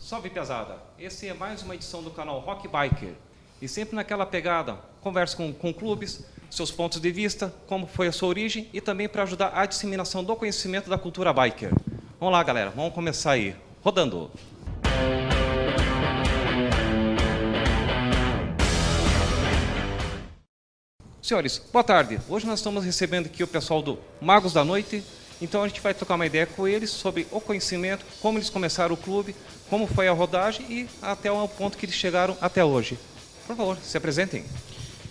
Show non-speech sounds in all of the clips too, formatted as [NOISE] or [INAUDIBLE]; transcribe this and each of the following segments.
Salve pesada! Esse é mais uma edição do canal Rock Biker. E sempre naquela pegada, conversa com, com clubes, seus pontos de vista, como foi a sua origem e também para ajudar a disseminação do conhecimento da cultura biker. Vamos lá, galera, vamos começar aí. Rodando! Senhores, boa tarde. Hoje nós estamos recebendo aqui o pessoal do Magos da Noite. Então a gente vai trocar uma ideia com eles sobre o conhecimento, como eles começaram o clube, como foi a rodagem e até o ponto que eles chegaram até hoje. Por favor, se apresentem.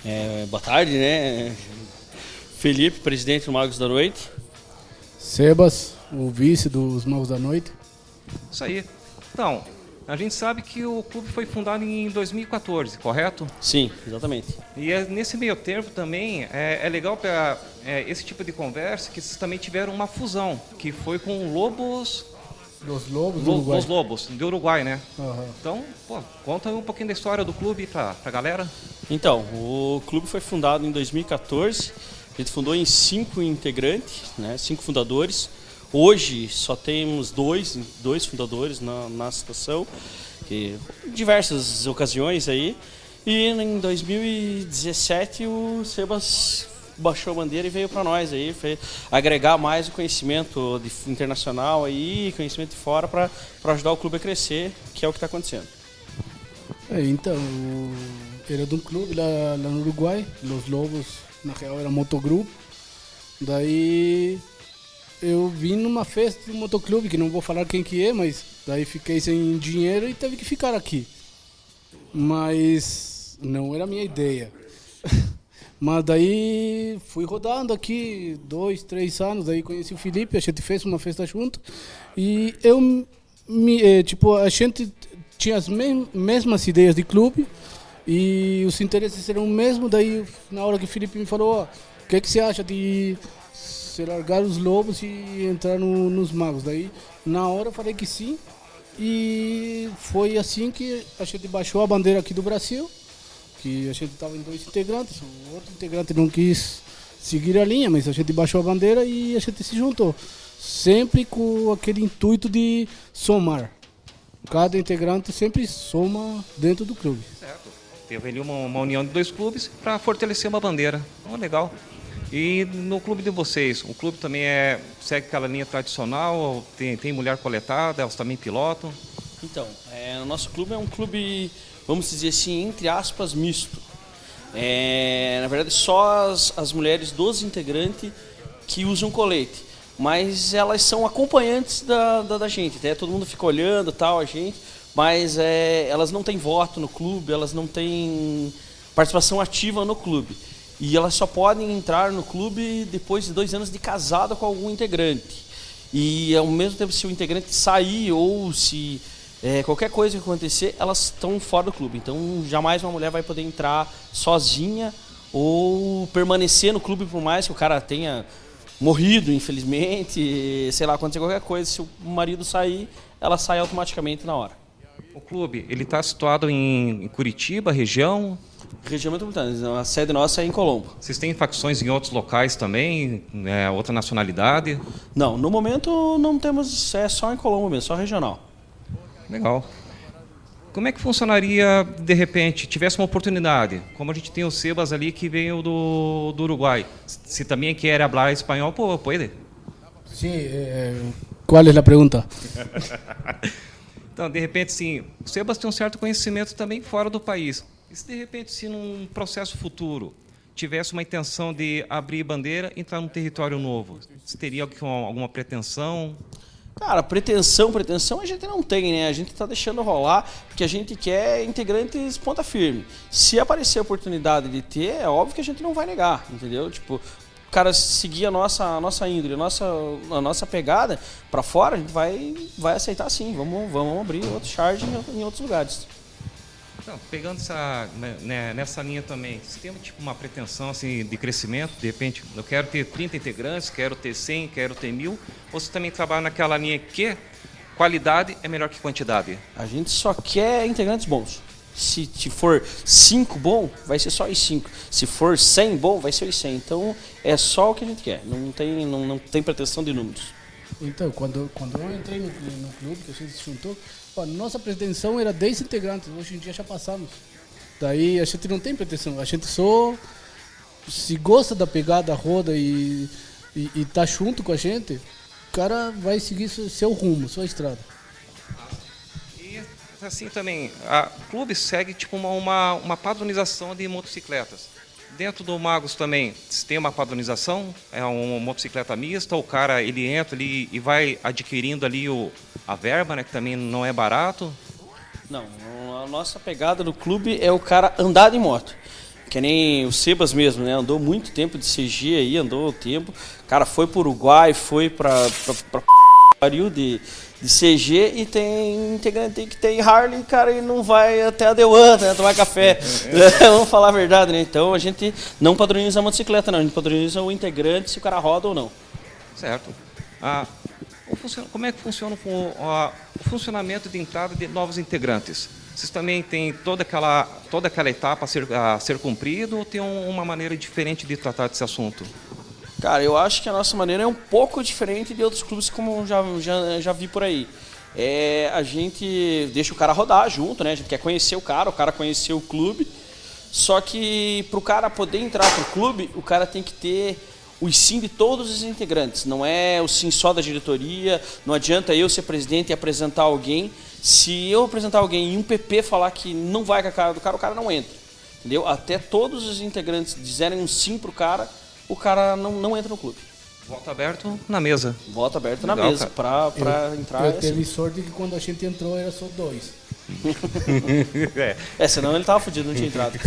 É, boa tarde, né? Felipe, presidente do Magos da Noite. Sebas, o vice dos Magos da Noite. Isso aí. Então, a gente sabe que o clube foi fundado em 2014, correto? Sim, exatamente. E é, nesse meio termo também é, é legal para é, esse tipo de conversa que vocês também tiveram uma fusão, que foi com Lobos. Los Lobos do Lo, Uruguai. Los Lobos, do Uruguai, né? Aham. Então, pô, conta um pouquinho da história do clube pra, pra galera. Então, o clube foi fundado em 2014. A gente fundou em cinco integrantes, né? Cinco fundadores. Hoje só temos dois, dois fundadores na, na situação, que diversas ocasiões aí. E em 2017 o Sebas baixou a bandeira e veio para nós aí, foi agregar mais o conhecimento de- internacional aí, conhecimento de fora para ajudar o clube a crescer, que é o que está acontecendo. É, então, era de um clube lá, lá no Uruguai, Los Lobos, na real era motogrupo. Daí eu vim numa festa do motoclube, que não vou falar quem que é, mas daí fiquei sem dinheiro e teve que ficar aqui. Mas não era a minha ideia. Mas daí fui rodando aqui dois, três anos, daí conheci o Felipe, a gente fez uma festa junto. E eu me, eh, tipo, a gente tinha as mes- mesmas ideias de clube e os interesses eram o mesmo, daí na hora que o Felipe me falou, o que, que você acha de se largar os lobos e entrar no- nos magos? Daí na hora eu falei que sim. E foi assim que a gente baixou a bandeira aqui do Brasil que a gente estava em dois integrantes, o outro integrante não quis seguir a linha, mas a gente baixou a bandeira e a gente se juntou. Sempre com aquele intuito de somar. Cada integrante sempre soma dentro do clube. Certo. Teve ali uma, uma união de dois clubes para fortalecer uma bandeira. Oh, legal. E no clube de vocês, o clube também é segue aquela linha tradicional, tem, tem mulher coletada, elas também pilotam. Então, é, o nosso clube é um clube, vamos dizer assim, entre aspas, misto. É, na verdade, só as, as mulheres dos integrantes que usam colete. Mas elas são acompanhantes da, da, da gente. Até todo mundo fica olhando tal, a gente. Mas é, elas não têm voto no clube, elas não têm participação ativa no clube. E elas só podem entrar no clube depois de dois anos de casada com algum integrante. E ao mesmo tempo, se o integrante sair ou se é, qualquer coisa que acontecer, elas estão fora do clube. Então, jamais uma mulher vai poder entrar sozinha ou permanecer no clube por mais que o cara tenha morrido, infelizmente, sei lá, acontecer qualquer coisa, se o marido sair, ela sai automaticamente na hora. O clube, ele está situado em, Curitiba, região. Região metropolitana, a sede nossa é em Colombo. Vocês têm facções em outros locais também, né, outra nacionalidade. Não, no momento não temos, é só em Colombo mesmo, só regional. Legal. Como é que funcionaria, de repente, tivesse uma oportunidade? Como a gente tem o Sebas ali que veio do, do Uruguai. Se também quer falar espanhol, pô, pode. Sim, eh, qual é a pergunta? [LAUGHS] Então, de repente, sim, o Sebas tem um certo conhecimento também fora do país. E se de repente, se num processo futuro tivesse uma intenção de abrir bandeira e entrar num território novo, teria alguma pretensão? Cara, pretensão, pretensão a gente não tem, né? A gente tá deixando rolar porque a gente quer integrantes ponta firme. Se aparecer a oportunidade de ter, é óbvio que a gente não vai negar, entendeu? Tipo, o cara seguir a nossa, a nossa índole, a nossa, a nossa pegada pra fora, a gente vai, vai aceitar sim. Vamos, vamos abrir outro charge em outros lugares. Então, pegando essa, né, nessa linha também, você tem tipo, uma pretensão assim, de crescimento? De repente, eu quero ter 30 integrantes, quero ter 100, quero ter mil? Ou você também trabalha naquela linha que qualidade é melhor que quantidade? A gente só quer integrantes bons. Se te for 5 bom, vai ser só os 5. Se for 100 bom, vai ser os 100. Então é só o que a gente quer. Não tem, não, não tem pretensão de números. Então, quando, quando eu entrei no, no clube, que a gente se juntou, a nossa pretensão era 10 integrantes, hoje em dia já passamos. Daí a gente não tem pretensão, a gente só se gosta da pegada, roda e, e, e tá junto com a gente, o cara vai seguir seu, rumo, sua estrada. E assim também, o clube segue tipo uma, uma, uma padronização de motocicletas. Dentro do Magos também tem uma padronização, é uma motocicleta mista, o cara ele entra ali e vai adquirindo ali o, a verba, né, que também não é barato. Não, a nossa pegada no clube é o cara andar de moto. Que nem o Sebas mesmo, né? Andou muito tempo de CG aí, andou o tempo. O cara foi pro Uruguai, foi pra, pra, pra [LAUGHS] pariu de, de CG e tem integrante que tem Harley, cara, e não vai até a Dewan, né? Tomar café. [LAUGHS] [LAUGHS] Vamos falar a verdade, né? Então a gente não padroniza a motocicleta, não. A gente padroniza o integrante se o cara roda ou não. Certo. Ah, como é que funciona o, o funcionamento de entrada de novos integrantes? Vocês também têm toda aquela, toda aquela etapa a ser, a ser cumprida ou tem um- uma maneira diferente de tratar desse assunto? Cara, eu acho que a nossa maneira é um pouco diferente de outros clubes, como já, já, já vi por aí. É, a gente deixa o cara rodar junto, né? A gente quer conhecer o cara, o cara conhecer o clube. Só que para o cara poder entrar pro clube, o cara tem que ter o sim de todos os integrantes. Não é o sim só da diretoria. Não adianta eu ser presidente e apresentar alguém. Se eu apresentar alguém e um PP falar que não vai com a cara do cara, o cara não entra. Entendeu? Até todos os integrantes dizerem um sim pro cara, o cara não, não entra no clube. Voto aberto na mesa. Voto aberto na Legal, mesa cara. pra, pra entrar. Eu é assim. teve sorte que quando a gente entrou era só dois. é. [LAUGHS] É, senão ele tava fudido, não tinha entrado.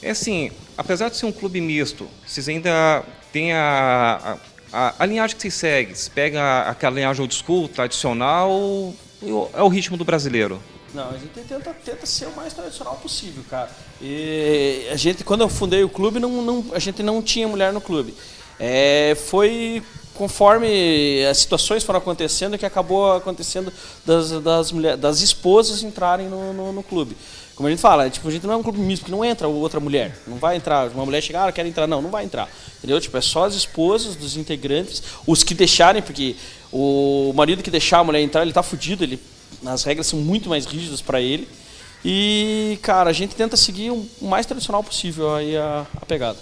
É assim, apesar de ser um clube misto, vocês ainda têm a, a, a linhagem que vocês seguem. Vocês pegam aquela linhagem old school, tradicional, e o- é o ritmo do brasileiro. Não, a gente tenta, tenta ser o mais tradicional possível, cara. E a gente, quando eu fundei o clube, não, não- a gente não tinha mulher no clube. É, foi conforme as situações foram acontecendo que acabou acontecendo das, das, mulher, das esposas entrarem no, no, no clube. Como a gente fala, tipo, a gente não é um clube misto, que não entra outra mulher. Não vai entrar, uma mulher chegar, ah, eu quero entrar. Não, não vai entrar. Entendeu? Tipo, é só as esposas dos integrantes, os que deixarem, porque o marido que deixar a mulher entrar, ele tá fudido, ele as regras são muito mais rígidas para ele. E, cara, a gente tenta seguir o mais tradicional possível aí a, a pegada.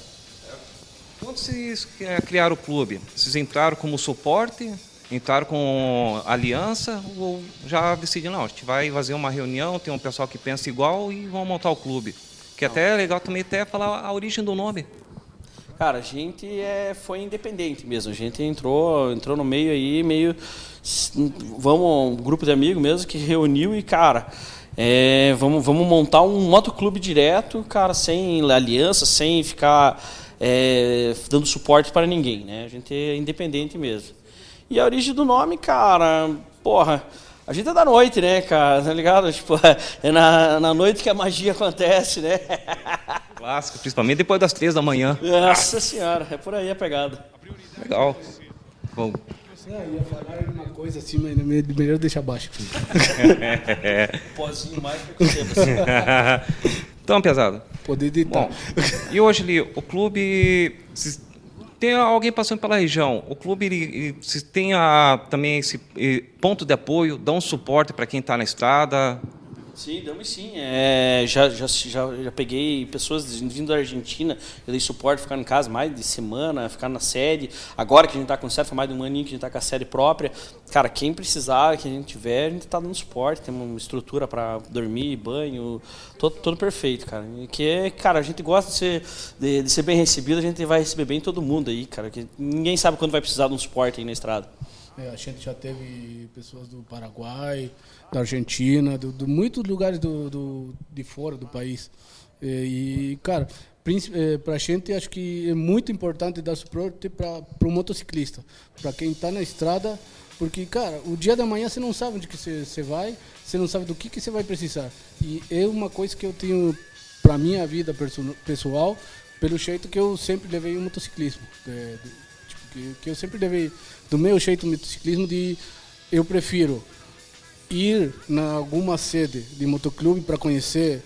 Quando vocês eh, criaram o clube, vocês entraram como suporte, entraram com aliança, ou já decidiram, não, a gente vai fazer uma reunião, tem um pessoal que pensa igual e vão montar o clube. Que até é legal também até falar a origem do nome. Cara, a gente é, foi independente mesmo. A gente entrou, entrou no meio aí, meio. Vamos, um grupo de amigos mesmo que reuniu e, cara, é, vamos, vamos montar um motoclube direto, cara, sem aliança, sem ficar é, dando suporte para ninguém, né? A gente é independente mesmo. E a origem do nome, cara, porra. A gente é da noite, né, cara? Tá ligado? Tipo, [LAUGHS] é na, na noite que a magia acontece, né? [LAUGHS] Clássico, principalmente depois das três da manhã. Nossa senhora, é por aí a pegada. Legal. Bom, Eu ia falar uma coisa assim, mas me- melhor deixar baixo. [LAUGHS] Pozinho mais que eu então, pesado. Poder editar. Bom, e hoje ali, o clube. se Tem alguém passando pela região. O clube ele, ele- se tem a, também esse ponto de apoio, dá um suporte para quem está na estrada. Sim, damos sim. É, já, já, já, já peguei pessoas vindo da Argentina, eu dei suporte, ficar em casa mais de semana, ficar na sede. Agora que a gente está com sede, foi mais de um aninho que a gente está com a sede própria. Cara, quem precisar, que a gente tiver, a gente está dando suporte, temos uma estrutura para dormir, banho, todo, todo perfeito, cara. E que é, cara, a gente gosta de ser, de, de ser bem recebido, a gente vai receber bem todo mundo aí, cara. Que ninguém sabe quando vai precisar de um suporte aí na estrada. É, a gente já teve pessoas do Paraguai, da Argentina, de, de muitos lugares do, do- de fora do país. É, E, cara, para a gente acho que é muito importante dar suporte para o motociclista, para quem está na estrada, porque, cara, o dia da manhã você não sabe onde que você vai, você não sabe do que, você vai precisar. E é uma coisa que eu tenho para minha vida pessoal, pelo jeito que eu sempre levei o motociclismo. É, do- tipo, que, que eu sempre levei do meu jeito o motociclismo de eu prefiro ir na alguma sede de motoclube para conhecer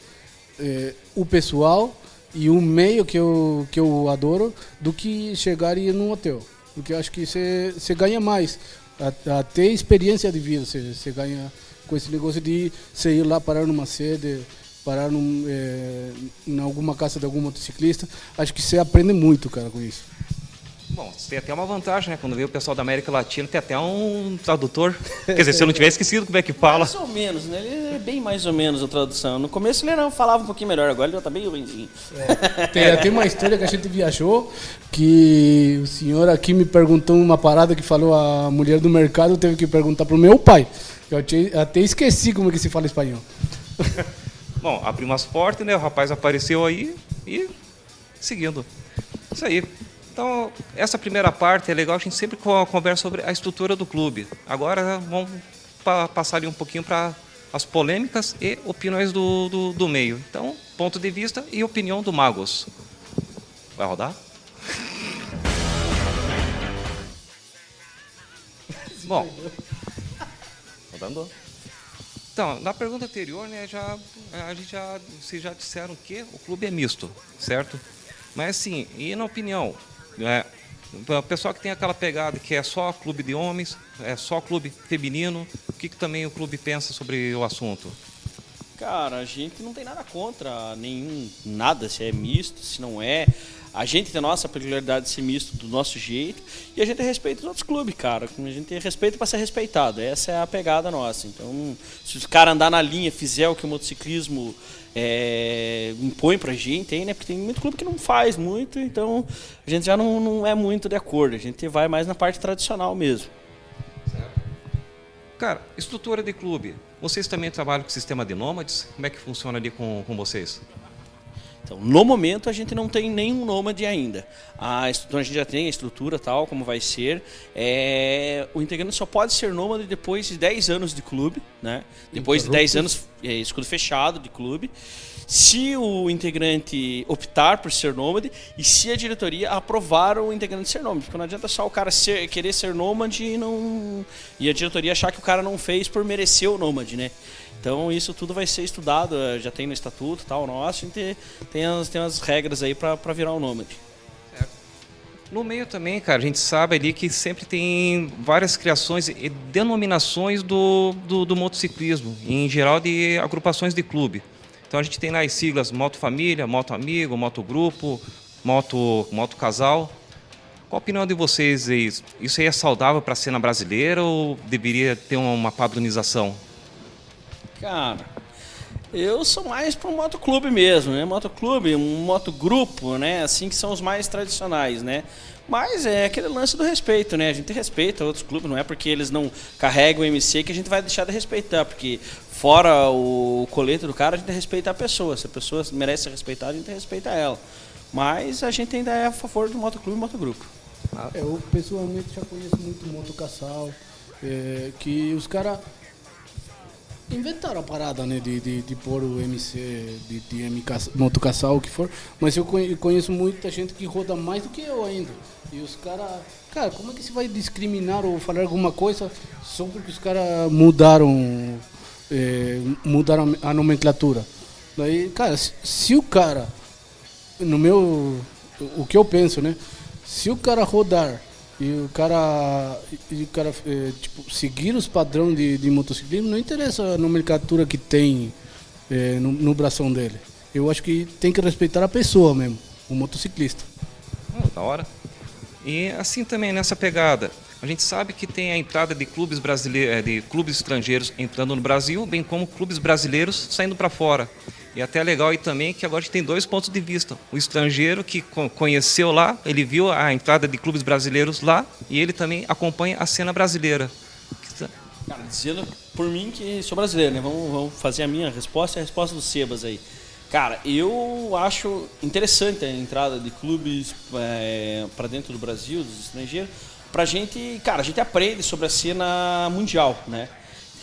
eh, o pessoal e o meio que eu, que eu adoro do que chegar e ir num hotel. Porque eu acho que você ganha mais. Até experiência de vida você ganha com esse negócio de você ir lá parar numa sede, parar num, em alguma casa de algum motociclista. Acho que você aprende muito, cara, com isso. Bom, tem até uma vantagem, né? Quando veio o pessoal da América Latina, tem até um tradutor. Quer dizer, se eu não tiver esquecido como é que fala. Mais ou menos, né? Ele é bem mais ou menos a tradução. No começo ele não falava um pouquinho melhor, agora ele já tá bem ruimzinho. Tem, tem uma história que a gente viajou que o senhor aqui me perguntou uma parada que falou a mulher do mercado teve que perguntar pro meu pai. Eu até esqueci como é que se fala espanhol. [LAUGHS] Bom, abrimos as portas, né? O rapaz apareceu aí e seguindo. Isso aí. Então, essa primeira parte é legal, a gente sempre co- conversa sobre a estrutura do clube. Agora vamos pa- passar ali um pouquinho para as polêmicas e opiniões do, do, do meio. Então, ponto de vista e opinião do Magos. Vai rodar? [LAUGHS] Bom, rodando. Então, na pergunta anterior, né, já, a gente já, vocês já disseram que o clube é misto, certo? Mas assim, e na opinião, né, o pessoal que tem aquela pegada que é só clube de homens, é só clube feminino, o que, que também o clube pensa sobre o assunto? Cara, a gente não tem nada contra nenhum, nada, se é misto, se não é. A gente tem a nossa peculiaridade de ser misto do nosso jeito e a gente respeita os outros clubes, cara. A gente respeita para ser respeitado. Essa é a pegada nossa. Então, se os caras andar na linha, fizer o que o motociclismo é, impõe pra gente, tem, né? Porque tem muito clube que não faz muito, então a gente já não, não é muito de acordo. A gente vai mais na parte tradicional mesmo. Cara, estrutura de clube. Vocês também trabalham com sistema de nômades? Como é que funciona ali com, com vocês? Então, no momento a gente não tem nenhum nômade ainda. A estrutura, a gente já tem a estrutura tal, como vai ser. É, o integrante só pode ser nômade depois de 10 anos de clube, né? Depois de 10 anos, é, escudo fechado de clube. Se o integrante optar por ser nômade e se a diretoria aprovar o integrante ser nômade. Porque não adianta só o cara ser- querer ser nômade e, não, e a diretoria achar que o cara não fez por merecer o nômade, né? Então isso tudo vai ser estudado, eh, já tem no estatuto tal nosso, gente tem as, tem as regras aí para virar um nômade. No meio também, cara, a gente sabe ali que sempre tem várias criações e denominações do, do, do motociclismo, em geral de agrupações de clube. Então a gente tem lá as siglas Moto Família, Moto Amigo, Moto Grupo, Moto, Moto Casal. Qual a opinião de vocês? Isso aí é saudável para a cena brasileira ou deveria ter uma padronização? Cara, eu sou mais um motoclube mesmo, né? Motoclube, um motogrupo, né? Assim que são os mais tradicionais, né? Mas é aquele lance do respeito, né? A gente respeita outros clubes, não é porque eles não carregam o MC que a gente vai deixar de respeitar, porque fora o colete do cara, a gente respeita a pessoa. Se a pessoa merece ser respeitada, a gente respeita ela. Mas a gente ainda é a favor do motoclube e motogrupo. Eu pessoalmente já conheço muito motocassal, é, que os caras inventaram a parada, né, de, de, de pôr o MC, de, de MK, motocassal, o que for, mas eu conhe- conheço muita gente que roda mais do que eu ainda. E os caras, cara, como é que se vai discriminar ou falar alguma coisa só porque os caras mudaram, é, mudaram a nomenclatura? Daí, cara, se, se o cara no meu o que eu penso né se o cara rodar e o cara e o cara eh, tipo seguir os padrões de, de motociclismo não interessa a nomenclatura que tem eh, no, no bração dele eu acho que tem que respeitar a pessoa mesmo o motociclista Ah, da hora. E assim também nessa pegada, a gente sabe que tem a entrada de clubes brasileiros, de clubes estrangeiros entrando no Brasil, bem como clubes brasileiros saindo para fora. E até é legal aí também que agora a gente tem dois pontos de vista. O estrangeiro que co- conheceu lá, ele viu a entrada de clubes brasileiros lá e ele também acompanha a cena brasileira. Cara, dizendo por mim que sou brasileiro, né? Vamos, vamos fazer a minha resposta e a resposta do Sebas aí. Cara, eu acho interessante a entrada de clubes para dentro do Brasil, dos estrangeiros, pra gente, cara, a gente aprende sobre a cena mundial, né?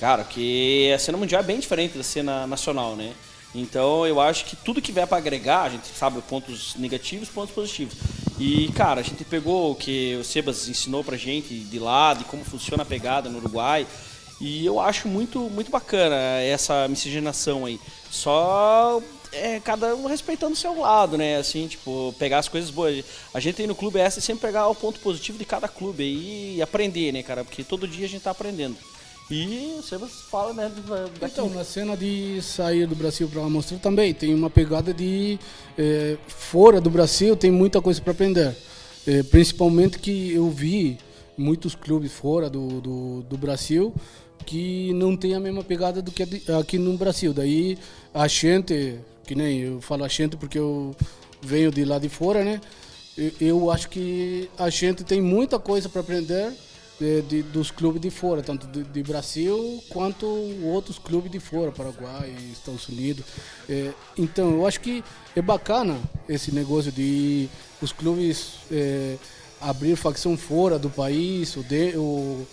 Cara, que a cena mundial é bem diferente da cena nacional, né? Então eu acho que tudo que vier para agregar, a gente sabe pontos negativos, pontos positivos. E, cara, a gente pegou o que o Sebas ensinou pra gente de lá, de como funciona a pegada no Uruguai. E eu acho muito, muito bacana essa miscigenação aí. Só é, cada um respeitando o seu lado, né? Assim, tipo, pegar as coisas boas. A gente aí no clube essa é sempre pegar o ponto positivo de cada clube aí e aprender, né, cara? Porque todo dia a gente tá aprendendo. E você fala, né? Daqui. Então, na cena de sair do Brasil para mostrar também tem uma pegada de é, fora do Brasil tem muita coisa para aprender. É, principalmente que eu vi muitos clubes fora do, do, do, Brasil que não tem a mesma pegada do que aqui no Brasil. Daí a gente, que nem eu falo a gente porque eu venho de lá de fora, né? Eu acho que a gente tem muita coisa para aprender de, de, dos clubes de fora, tanto de, de, Brasil quanto outros clubes de fora, Paraguai, Estados Unidos. É, então, eu acho que é bacana esse negócio de os clubes é, abrir facção fora do país, o de, o,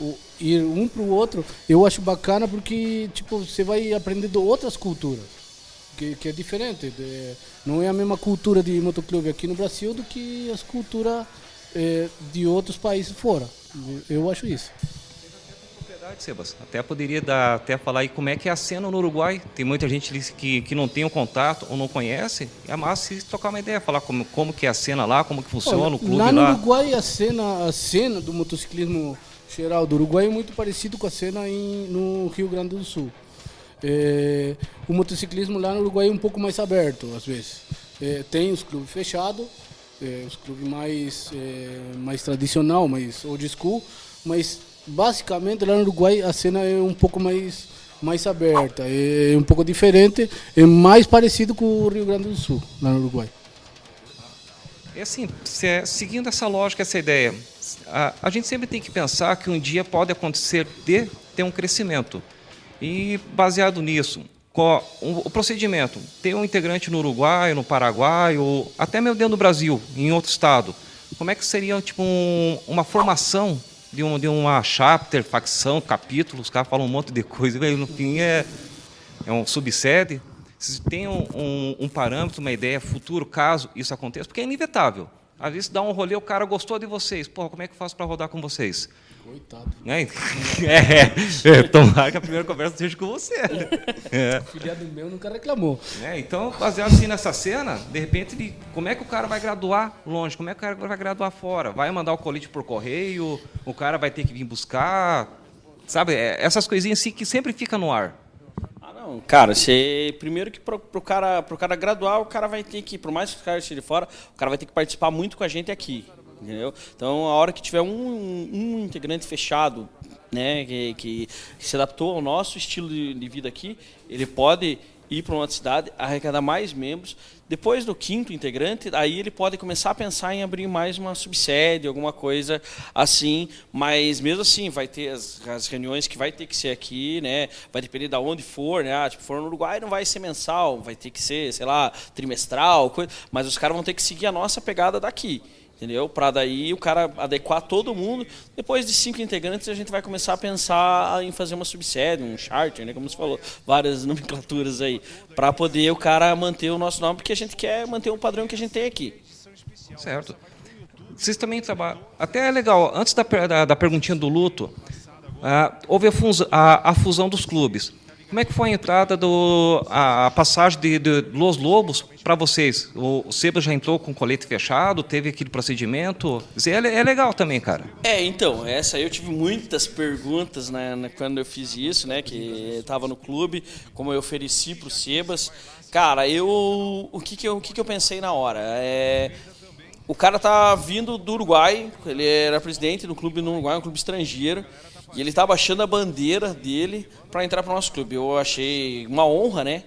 o, ir um para o outro. Eu acho bacana porque tipo você vai aprendendo outras culturas. Que, que é diferente, não é a mesma cultura de motoclube aqui no Brasil do que as culturas é, de outros países fora. Eu acho isso. Sebas. Até poderia dar, até falar aí como é que é a cena no Uruguai. Tem muita gente que, que não tem um contato ou não conhece. É massa se tocar uma ideia, falar como, como que é a cena lá, como que funciona Olha, o clube lá. Lá no Uruguai a cena, a cena do motociclismo geral do Uruguai é muito parecido com a cena em, no Rio Grande do Sul. É, o motociclismo lá no Uruguai é um pouco mais aberto, às vezes. É, tem os clubes fechados, é, os clubes mais, é, mais tradicional, mais old school, mas basicamente lá no Uruguai a cena é um pouco mais, mais aberta, é um pouco diferente, é mais parecido com o Rio Grande do Sul, lá no Uruguai. É assim, é, seguindo essa lógica, essa ideia, a, a gente sempre tem que pensar que um dia pode acontecer de ter um crescimento. E baseado nisso, o procedimento, ter um integrante no Uruguai, no Paraguai, ou até mesmo dentro do Brasil, em outro estado, como é que seria tipo um, uma formação de, um, de uma chapter, facção, capítulo, os caras falam um monte de coisa, e no fim é, é um subsede. Se tem um, um, um parâmetro, uma ideia futuro, caso isso aconteça, porque é inevitável. Às vezes dá um rolê, o cara gostou de vocês. Pô, como é que eu faço para rodar com vocês? Coitado. [LAUGHS] É, é, é, tomara que a primeira conversa seja com você. [LAUGHS] É. O filiado meu nunca reclamou. É, então, baseado assim nessa cena, de repente, ele, como é que o cara vai graduar longe? Como é que o cara vai graduar fora? Vai mandar o colete por correio? O cara vai ter que vir buscar? Sabe, é, essas coisinhas assim que sempre fica no ar. Ah, não, cara, você, primeiro que pro, pro, cara, pro cara graduar, o cara vai ter que, por mais que o cara esteja de fora, o cara vai ter que participar muito com a gente aqui. Entendeu? Então, a hora que tiver um, um integrante fechado, né, que, que, se adaptou ao nosso estilo de, de vida aqui, ele pode ir para uma outra cidade, arrecadar mais membros. Depois do quinto integrante, aí ele pode começar a pensar em abrir mais uma subsede, alguma coisa assim. Mas mesmo assim, vai ter as, as reuniões que vai ter que ser aqui, né? Vai depender de onde for, né? Ah, tipo, for no Uruguai não vai ser mensal, vai ter que ser, sei lá, trimestral, coisa. Mas os caras vão ter que seguir a nossa pegada daqui entendeu? Para daí o cara adequar todo mundo. Depois de cinco integrantes, a gente vai começar a pensar em fazer uma subsede, um charter, né? Como você falou, várias [LAUGHS] nomenclaturas aí, para poder o cara manter o nosso nome, porque a gente quer manter o padrão que a gente tem aqui. Certo. Vocês também trabalham. Até é legal, antes da, da, da perguntinha do luto, uh, houve a, a, a fusão dos clubes. Como é que foi a entrada do a, a passagem de, de, Los Lobos para vocês? O, o Seba já entrou com colete fechado, teve aquele procedimento. É, é, legal também, cara. É, então, essa aí eu tive muitas perguntas né, quando eu fiz isso, né? Que estava no clube, como eu ofereci para o Sebas. Cara, eu o que que eu, o que que eu pensei na hora? É, o cara tá vindo do Uruguai, ele era presidente do clube no Uruguai, um clube estrangeiro. E ele estava baixando a bandeira dele para entrar para o nosso clube. Eu achei uma honra, né?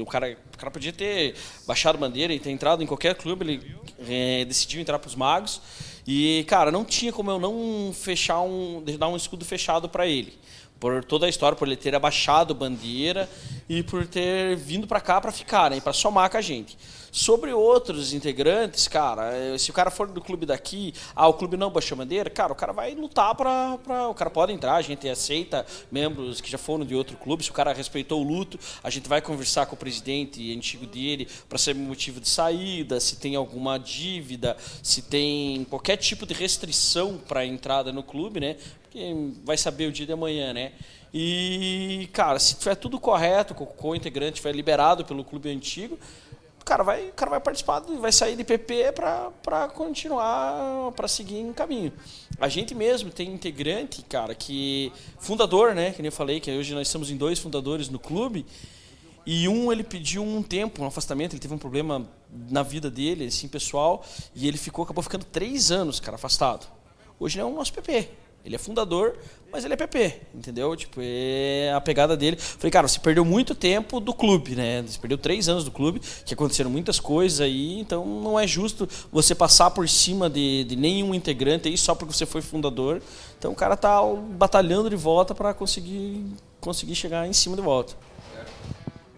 O, cara, o cara podia ter baixado a bandeira e ter entrado em qualquer clube. Ele é, decidiu entrar para os Magos. E, cara, não tinha como eu não fechar um. dar um escudo fechado para ele. Por toda a história, por ele ter abaixado bandeira e por ter vindo para cá para ficar, né? Para somar com a gente. Sobre outros integrantes, cara, eh, se o cara for do clube daqui, ah, o clube não baixou bandeira, cara, o cara vai lutar para. O cara pode entrar, a gente aceita membros que já foram de outro clube. Se o cara respeitou o luto, a gente vai conversar com o presidente antigo dele para saber motivo de saída, se tem alguma dívida, se tem qualquer tipo de restrição para entrada no clube, né? Quem vai saber o dia de amanhã, né? E, cara, se tiver tudo correto, o integrante estiver liberado pelo clube antigo, o cara vai, cara vai participar, vai sair de PP para continuar, para seguir em caminho. A gente mesmo tem integrante, cara, que fundador, né, que nem eu falei, que hoje nós estamos em dois fundadores no clube, e um ele pediu um tempo, um afastamento, ele teve um problema na vida dele, assim, pessoal, e ele ficou, acabou ficando três anos, cara, afastado. Hoje ele é o nosso PP. Ele é fundador, mas ele é PP, entendeu? Tipo, é a pegada dele. Falei, cara, você perdeu muito tempo do clube, né? Você perdeu três anos do clube, que aconteceram muitas coisas aí, então não é justo você passar por cima de, de nenhum integrante aí só porque você foi fundador. Então o cara tá batalhando de volta para conseguir, conseguir chegar em cima de volta.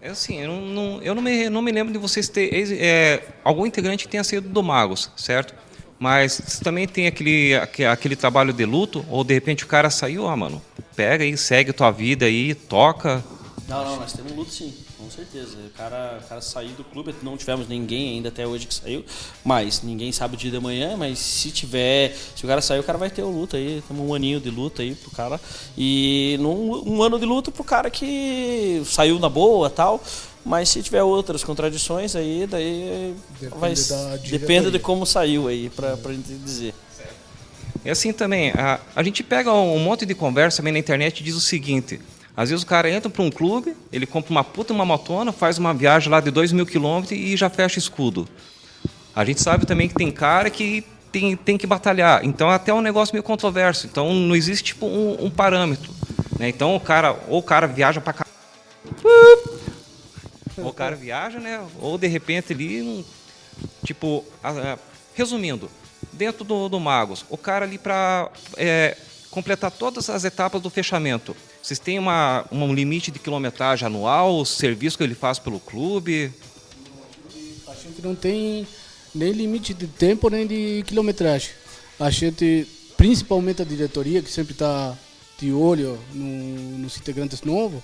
É assim, eu não, eu não, me, não me lembro de vocês ter é, algum integrante que tenha saído do Magos, certo? Mas também tem aquele, aquele trabalho de luto, ou de repente o cara saiu, ah, mano, pega aí, segue tua vida aí, toca. Não, não, nós temos luto sim, com certeza. O cara, o cara saiu do clube, não tivemos ninguém ainda até hoje que saiu, mas ninguém sabe o dia de amanhã, mas se tiver, se o cara sair, o cara vai ter o luto aí, temos um aninho de luto aí pro cara. E num, um ano de luto pro cara que saiu na boa tal. Mas se tiver outras contradições aí, daí depende vai depende de como saiu aí para a gente dizer. E assim também, a, a gente pega um monte de conversa também na internet e diz o seguinte: às vezes o cara entra para um clube, ele compra uma puta uma motona, faz uma viagem lá de 2 mil quilômetros e já fecha escudo. A gente sabe também que tem cara que tem, tem que batalhar. Então até é um negócio meio controverso. Então não existe tipo um, um parâmetro. Né? Então o cara, ou o cara viaja para o cara viaja, né? Ou de repente ali, tipo, resumindo, dentro do, do Magos, o cara ali para é, completar todas as etapas do fechamento, vocês têm uma, um limite de quilometragem anual, o serviço que ele faz pelo clube? A gente não tem nem limite de tempo nem de quilometragem. A gente, principalmente a diretoria, que sempre está de olho no, nos integrantes novos,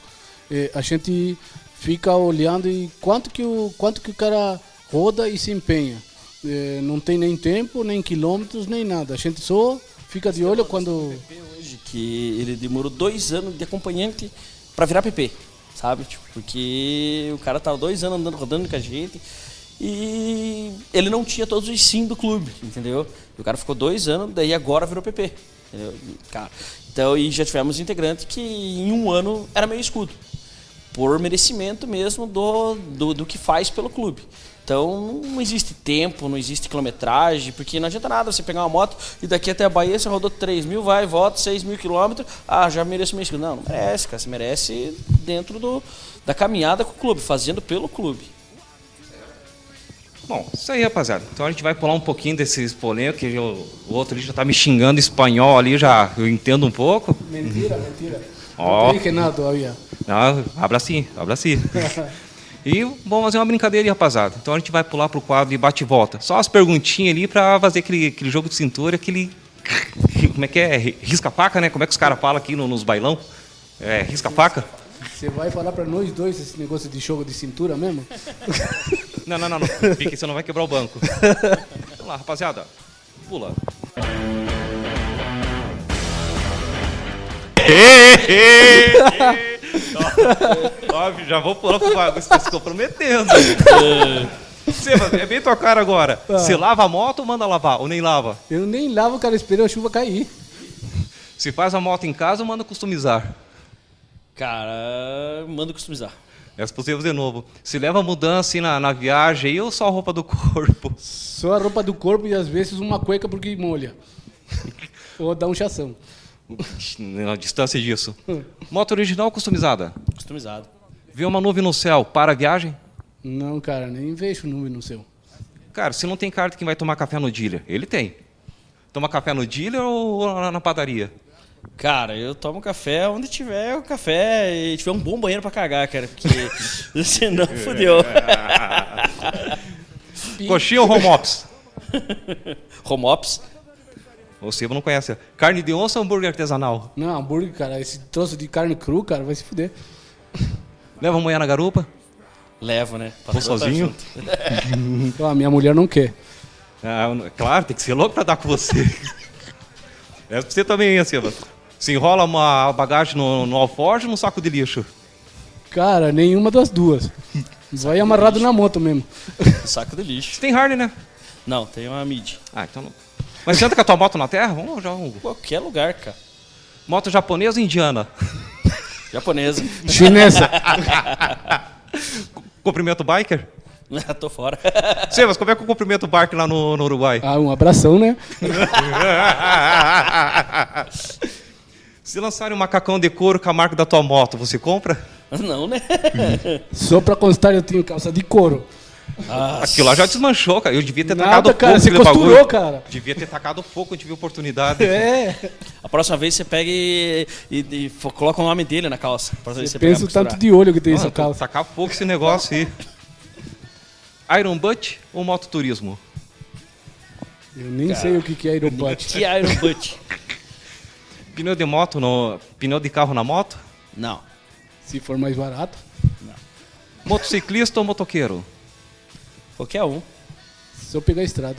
a gente fica olhando e quanto que o, quanto que o cara roda e se empenha. É, não tem nem tempo, nem quilômetros, nem nada. A gente só fica de olho quando. Hoje, que ele demorou dois anos de acompanhante para virar PP, sabe? Tipo, porque o cara tava dois anos andando, rodando com a gente e ele não tinha todos os sim do clube, entendeu? E o cara ficou dois anos, daí agora virou PP, entendeu? Cara, então, e já tivemos integrante que em um ano era meio escudo por merecimento mesmo do, do, do, que faz pelo clube. Então não existe tempo, não existe quilometragem, porque não adianta nada você pegar uma moto e daqui até a Bahia você rodou 3 mil, vai, volta, 6 mil quilômetros, ah, já mereço meio Não, não merece, cara. Você merece dentro do, da caminhada com o clube, fazendo pelo clube. Bom, isso aí, rapaziada. Então a gente vai pular um pouquinho desses polêmicos, que o, o outro ali já tá me xingando espanhol ali, já eu entendo um pouco. Mentira, mentira. Ó. Oh. Não tem nada todavia. Ah, abra sim, abra sim. [LAUGHS] e vamos fazer uma brincadeira aí, rapaziada. Então a gente vai pular pro quadro de bate-volta. Só as perguntinhas ali para fazer aquele, aquele jogo de cintura, aquele. Como é que é? Risca-faca, né? Como é que os caras falam aqui no, nos bailão? É, risca-faca? Você vai falar para nós dois esse negócio de jogo de cintura mesmo? [LAUGHS] Não, não, não, não. Fique, você não vai quebrar o banco. Vamos lá, rapaziada. Pula. [LAUGHS] Óbvio, já vou pular pro bagulho, você tá se comprometendo. Seba, é bem tua cara agora. Ah. Você lava a moto ou manda lavar? Ou nem lava? Eu nem lavo, cara, espero a chuva cair. Se faz a moto em casa ou manda customizar? Cara, manda customizar. É possível de novo. Se leva mudança assim, na, na viagem aí ou só a roupa do [LAUGHS] corpo? Só a roupa do corpo e às vezes uma cueca porque molha. [LAUGHS] ou dá um chação. Na distância disso. Moto original ou customizada? Customizada. Viu uma nuvem no céu para a viagem? Não, cara, nem vejo nuvem no céu. Cara, se não tem cara de quem vai tomar café no dealer, ele tem. Toma café no dealer ou na padaria? Cara, eu tomo café onde tiver o café e tiver um bom banheiro para cagar, cara, porque [LAUGHS] [LAUGHS] senão fodeu. Coxinha ou home ops? [LAUGHS] home ops? O Sebo não conhece. Carne de onça ou hambúrguer artesanal? Não, hambúrguer, cara. Esse troço de carne cru, cara, vai se fuder. Leva amanhã na garupa? Levo, né? Tô sozinho? a ah, [LAUGHS] minha mulher não quer. Ah, claro, tem que ser louco pra dar com você. é você também, hein, Seba. Se enrola uma bagagem no, no alforje ou no saco de lixo? Cara, nenhuma das duas. Vai amarrado na moto mesmo. Saco de lixo. Você tem Harley, né? Não, tem uma mid. Ah, então não. Mas você anda com a tua moto na terra? Vamos já um... Qualquer lugar, cara. Moto japonesa ou indiana? Japonesa. Chinesa. [LAUGHS] Cumprimento biker? [LAUGHS] Tô fora. Sebas, como é que eu cumprimento o biker lá no, no Uruguai? Ah, um abração, né? [LAUGHS] Se lançarem um macacão de couro com a marca da tua moto, você compra? Não, né? Só pra constar, eu tenho calça de couro. Aquilo lá já desmanchou, cara. Eu devia ter Nada, tacado cara, fogo você costurou, bagulho. cara. Devia ter tacado fogo quando tive oportunidade. [LAUGHS] É. A próxima vez você pega e, e- e coloca o nome dele na calça. Você Você pensa o tanto de olho que tem essa calça. tacar fogo esse negócio aí. Iron Butt ou mototurismo? Eu nem sei o que que é aerobutt. [LAUGHS] Que Iron Butt? Pneu de moto no. Pneu de carro na moto? Não. Se for mais barato. Motociclista ou motoqueiro? Qualquer um. Se eu pegar a estrada.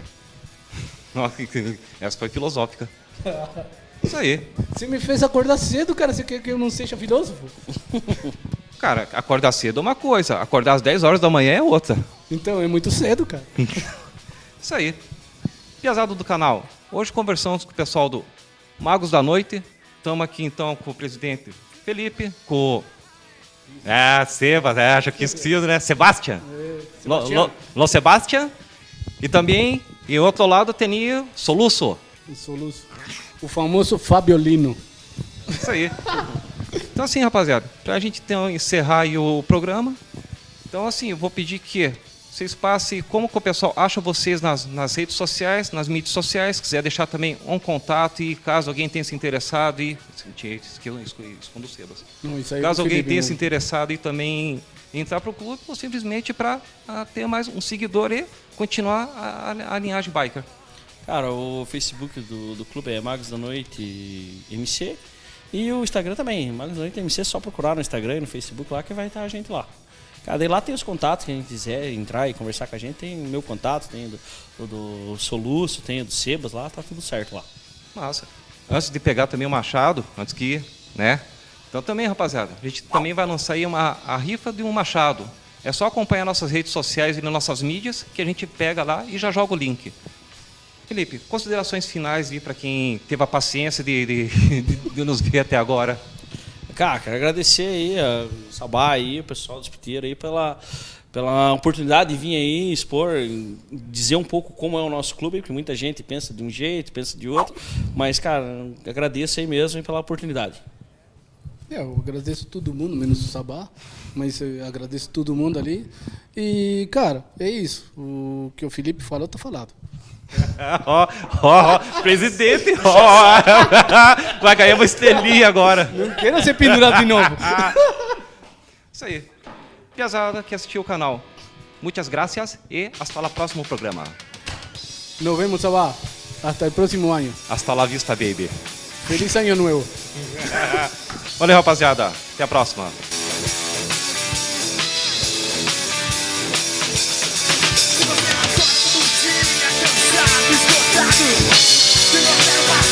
[LAUGHS] Nossa, que- Essa foi filosófica. [LAUGHS] Isso aí. Você me fez acordar cedo, cara. Você quer que eu não seja filósofo? [LAUGHS] Cara, acordar cedo é uma coisa, acordar às 10 horas da manhã é outra. Então, é muito cedo, cara. Isso aí. Piazado do canal. Hoje conversamos com o pessoal do Magos da Noite. Estamos aqui então com o presidente Felipe, com o. É, Sebas, é, acho que esquecido, né? Sebastian. Lo, Lo, Lo Sebastian. E também, em outro lado, tem Soluço. O soluço. O famoso Fabiolino. Isso aí. Então assim, rapaziada, pra gente então encerrar aí o programa, então assim, eu vou pedir que vocês passem como que o pessoal acha vocês nas, nas redes sociais, nas mídias sociais, quiser deixar também um contato e caso alguém tenha se interessado e escondo sebas. Não, isso aí Caso é o alguém tenha se interessado e também entrar pro clube, ou simplesmente para ter mais um seguidor e continuar a, a, a linhagem biker. Cara, o Facebook do, do clube é Magos da Noite MC. E o Instagram também, Magos da Noite MC, é só procurar no Instagram e no Facebook lá que vai estar a gente lá. Cara, lá tem os contatos, quem quiser entrar e conversar com a gente, tem o meu contato, tem o do, do Soluço, tem o do Sebas lá, tá tudo certo lá. Massa. Antes de pegar também o machado, antes que, né? Então também, rapaziada, a gente também vai lançar aí uma, a rifa de um machado. É só acompanhar nossas redes sociais e nas nossas mídias que a gente pega lá e já joga o link. Felipe, considerações finais para quem teve a paciência de, de, [LAUGHS] de- de nos ver até agora. Cara, quero agradecer aí a Sabá aí, o pessoal do Espiteiro aí pela, pela oportunidade de vir aí expor, dizer um pouco como é o nosso clube, porque muita gente pensa de um jeito, pensa de outro, mas cara, agradeço aí mesmo pela oportunidade. É, eu agradeço todo mundo, menos o Sabá, mas eu agradeço todo mundo ali. E, cara, é isso. O que o Felipe falou, tá falado. [LAUGHS] Ó, ó, ó, presidente, ó, [LAUGHS] vai ganhar uma estrelinha agora. Não queira ser pendurado de novo. [LAUGHS] Isso aí. Piazada que assistiu o canal. Muitas gracias e hasta o próximo programa. Nos vemos, Sabá. Hasta el próximo año. Hasta la vista, baby. Feliz año nuevo. Valeu, rapaziada. Até a próxima. Exactly.